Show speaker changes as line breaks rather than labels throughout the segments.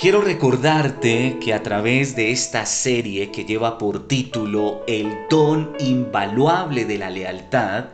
Quiero recordarte que a través de esta serie que lleva por título El don invaluable de la lealtad,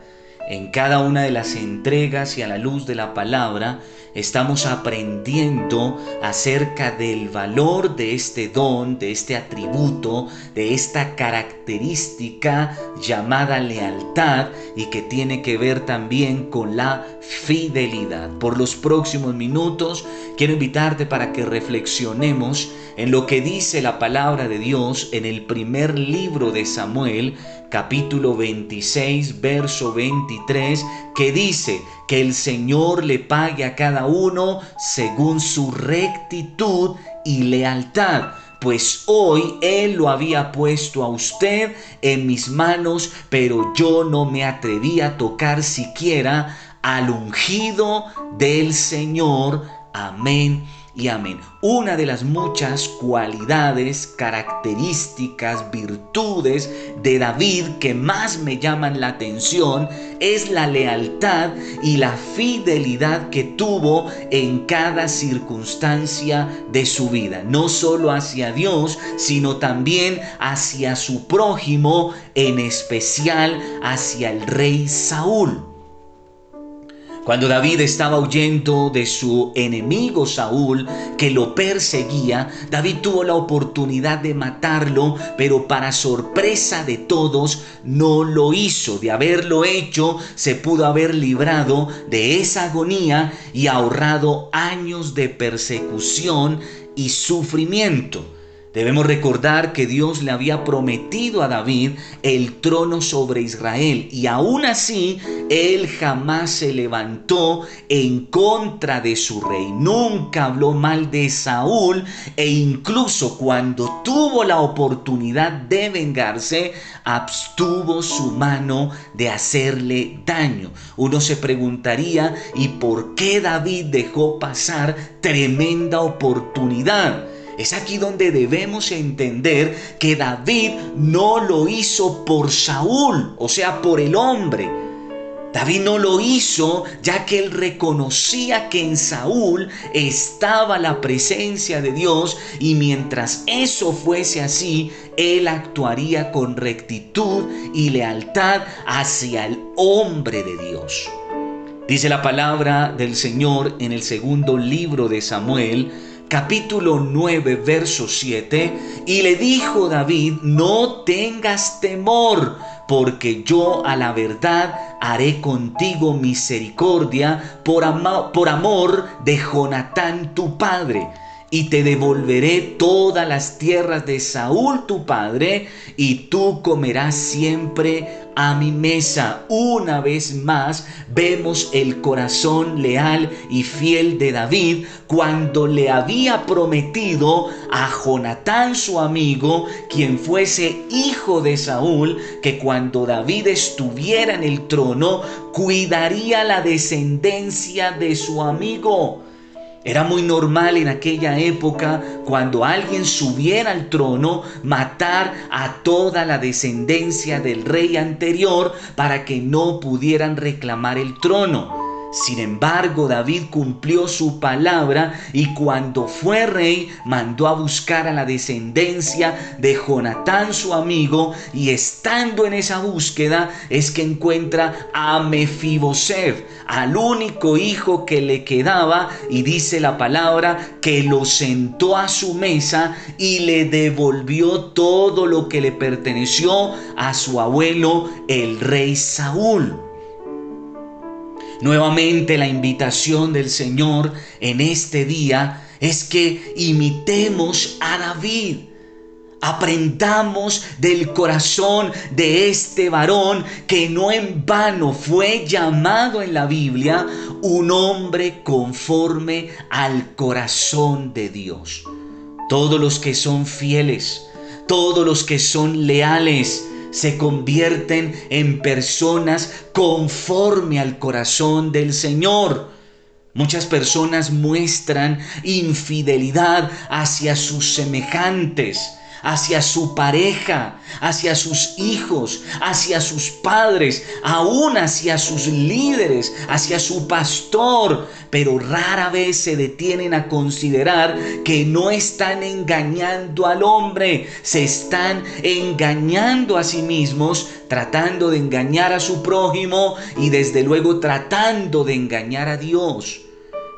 en cada una de las entregas y a la luz de la palabra, estamos aprendiendo acerca del valor de este don, de este atributo, de esta característica llamada lealtad y que tiene que ver también con la fidelidad. Por los próximos minutos quiero invitarte para que reflexionemos en lo que dice la palabra de Dios en el primer libro de Samuel, capítulo 26, verso 23, que dice que el Señor le pague a cada uno según su rectitud y lealtad pues hoy Él lo había puesto a usted en mis manos, pero yo no me atreví a tocar siquiera al ungido del Señor. Amén y amén. Una de las muchas cualidades, características, virtudes de David que más me llaman la atención es la lealtad y la fidelidad que tuvo en cada circunstancia de su vida, no solo hacia Dios, sino también hacia su prójimo, en especial hacia el rey Saúl. Cuando David estaba huyendo de su enemigo Saúl, que lo perseguía, David tuvo la oportunidad de matarlo, pero para sorpresa de todos no lo hizo. De haberlo hecho, se pudo haber librado de esa agonía y ahorrado años de persecución y sufrimiento. Debemos recordar que Dios le había prometido a David el trono sobre Israel y aún así él jamás se levantó en contra de su rey. Nunca habló mal de Saúl e incluso cuando tuvo la oportunidad de vengarse, abstuvo su mano de hacerle daño. Uno se preguntaría, ¿y por qué David dejó pasar tremenda oportunidad? Es aquí donde debemos entender que David no lo hizo por Saúl, o sea, por el hombre. David no lo hizo ya que él reconocía que en Saúl estaba la presencia de Dios y mientras eso fuese así, él actuaría con rectitud y lealtad hacia el hombre de Dios. Dice la palabra del Señor en el segundo libro de Samuel, capítulo 9, verso 7, y le dijo David, no tengas temor, porque yo a la verdad haré contigo misericordia por, por amor de Jonatán tu padre y te devolveré todas las tierras de Saúl tu padre, y tú comerás siempre a mi mesa. Una vez más vemos el corazón leal y fiel de David cuando le había prometido a Jonatán su amigo, quien fuese hijo de Saúl, que cuando David estuviera en el trono, cuidaría la descendencia de su amigo. Era muy normal en aquella época, cuando alguien subiera al trono, matar a toda la descendencia del rey anterior para que no pudieran reclamar el trono. Sin embargo, David cumplió su palabra y cuando fue rey mandó a buscar a la descendencia de Jonatán su amigo y estando en esa búsqueda es que encuentra a Mefiboset, al único hijo que le quedaba y dice la palabra que lo sentó a su mesa y le devolvió todo lo que le perteneció a su abuelo el rey Saúl. Nuevamente la invitación del Señor en este día es que imitemos a David. Aprendamos del corazón de este varón que no en vano fue llamado en la Biblia un hombre conforme al corazón de Dios. Todos los que son fieles, todos los que son leales, se convierten en personas conforme al corazón del Señor. Muchas personas muestran infidelidad hacia sus semejantes, hacia su pareja, hacia sus hijos, hacia sus padres, aún hacia sus líderes, hacia su pastor, pero rara vez se detienen a considerar que no están engañando al hombre, se están engañando a sí mismos, tratando de engañar a su prójimo y desde luego tratando de engañar a Dios.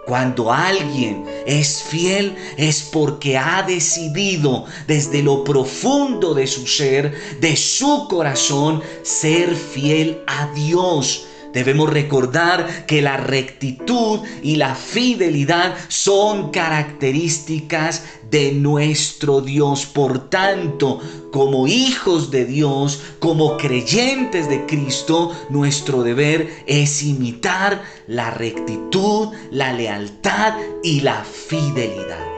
Cuando alguien es fiel es porque ha decidido desde lo profundo de su ser, de su corazón, ser fiel a Dios. Debemos recordar que la rectitud y la fidelidad son características de nuestro Dios. Por tanto, como hijos de Dios, como creyentes de Cristo, nuestro deber es imitar la rectitud, la lealtad y la fidelidad.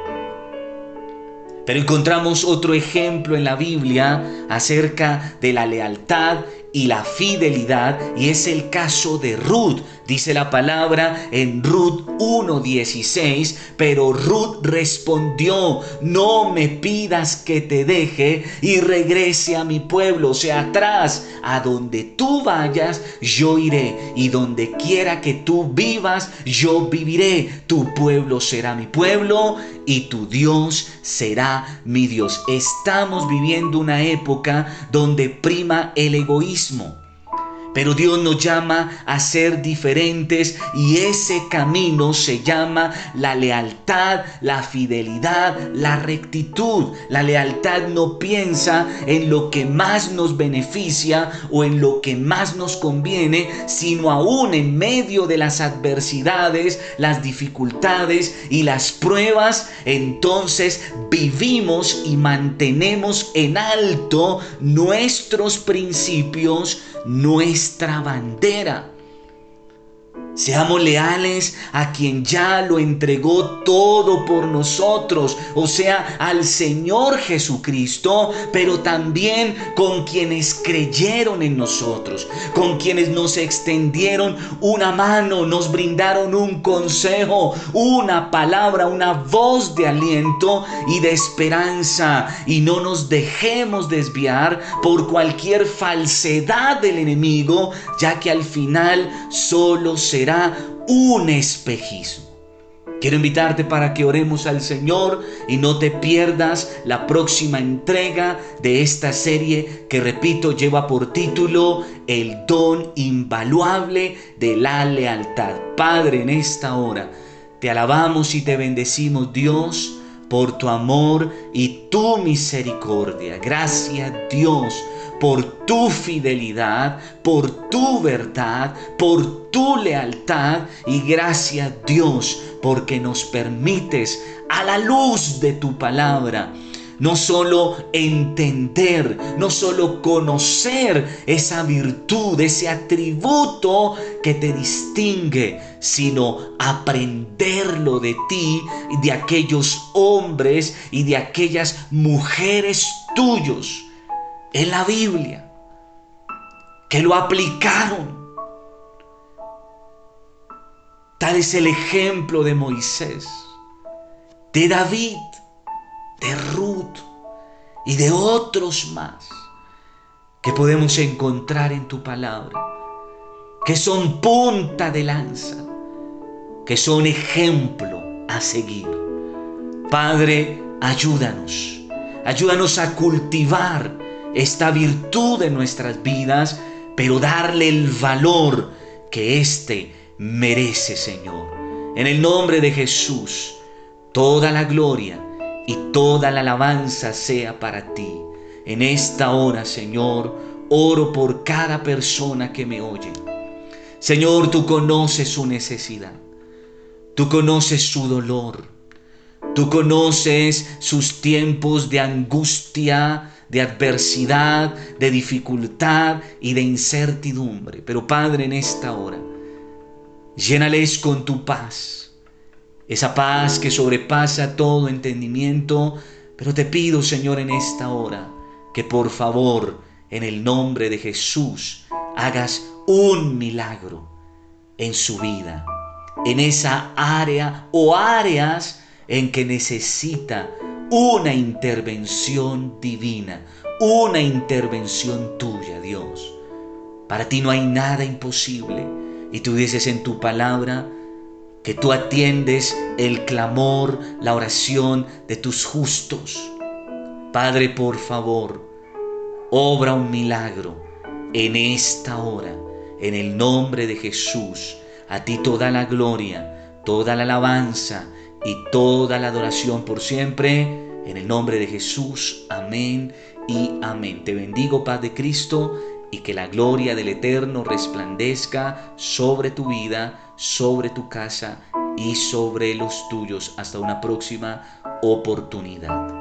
Pero encontramos otro ejemplo en la Biblia acerca de la lealtad y la fidelidad y es el caso de Ruth. Dice la palabra en Ruth 1.16, pero Ruth respondió, no me pidas que te deje y regrese a mi pueblo, o sea, atrás, a donde tú vayas, yo iré, y donde quiera que tú vivas, yo viviré, tu pueblo será mi pueblo y tu Dios será mi Dios. Estamos viviendo una época donde prima el egoísmo. Pero Dios nos llama a ser diferentes y ese camino se llama la lealtad, la fidelidad, la rectitud. La lealtad no piensa en lo que más nos beneficia o en lo que más nos conviene, sino aún en medio de las adversidades, las dificultades y las pruebas, entonces vivimos y mantenemos en alto nuestros principios, nuestra bandera. Seamos leales a quien ya lo entregó todo por nosotros, o sea, al Señor Jesucristo, pero también con quienes creyeron en nosotros, con quienes nos extendieron una mano, nos brindaron un consejo, una palabra, una voz de aliento y de esperanza. Y no nos dejemos desviar por cualquier falsedad del enemigo, ya que al final solo se un espejismo. Quiero invitarte para que oremos al Señor y no te pierdas la próxima entrega de esta serie que, repito, lleva por título El don invaluable de la lealtad. Padre, en esta hora te alabamos y te bendecimos, Dios, por tu amor y tu misericordia. Gracias, Dios por tu fidelidad, por tu verdad, por tu lealtad y gracias Dios porque nos permites a la luz de tu palabra no solo entender, no solo conocer esa virtud, ese atributo que te distingue, sino aprenderlo de ti de aquellos hombres y de aquellas mujeres tuyos en la Biblia, que lo aplicaron. Tal es el ejemplo de Moisés, de David, de Ruth y de otros más que podemos encontrar en tu palabra, que son punta de lanza, que son ejemplo a seguir. Padre, ayúdanos, ayúdanos a cultivar esta virtud en nuestras vidas, pero darle el valor que éste merece, Señor. En el nombre de Jesús, toda la gloria y toda la alabanza sea para ti. En esta hora, Señor, oro por cada persona que me oye. Señor, tú conoces su necesidad. Tú conoces su dolor. Tú conoces sus tiempos de angustia, de adversidad, de dificultad y de incertidumbre. Pero Padre, en esta hora, llénales con tu paz, esa paz que sobrepasa todo entendimiento. Pero te pido, Señor, en esta hora, que por favor, en el nombre de Jesús, hagas un milagro en su vida, en esa área o áreas en que necesita una intervención divina, una intervención tuya, Dios. Para ti no hay nada imposible. Y tú dices en tu palabra que tú atiendes el clamor, la oración de tus justos. Padre, por favor, obra un milagro en esta hora, en el nombre de Jesús. A ti toda la gloria, toda la alabanza y toda la adoración por siempre. En el nombre de Jesús. Amén y amén. Te bendigo, Paz de Cristo, y que la gloria del Eterno resplandezca sobre tu vida, sobre tu casa y sobre los tuyos. Hasta una próxima oportunidad.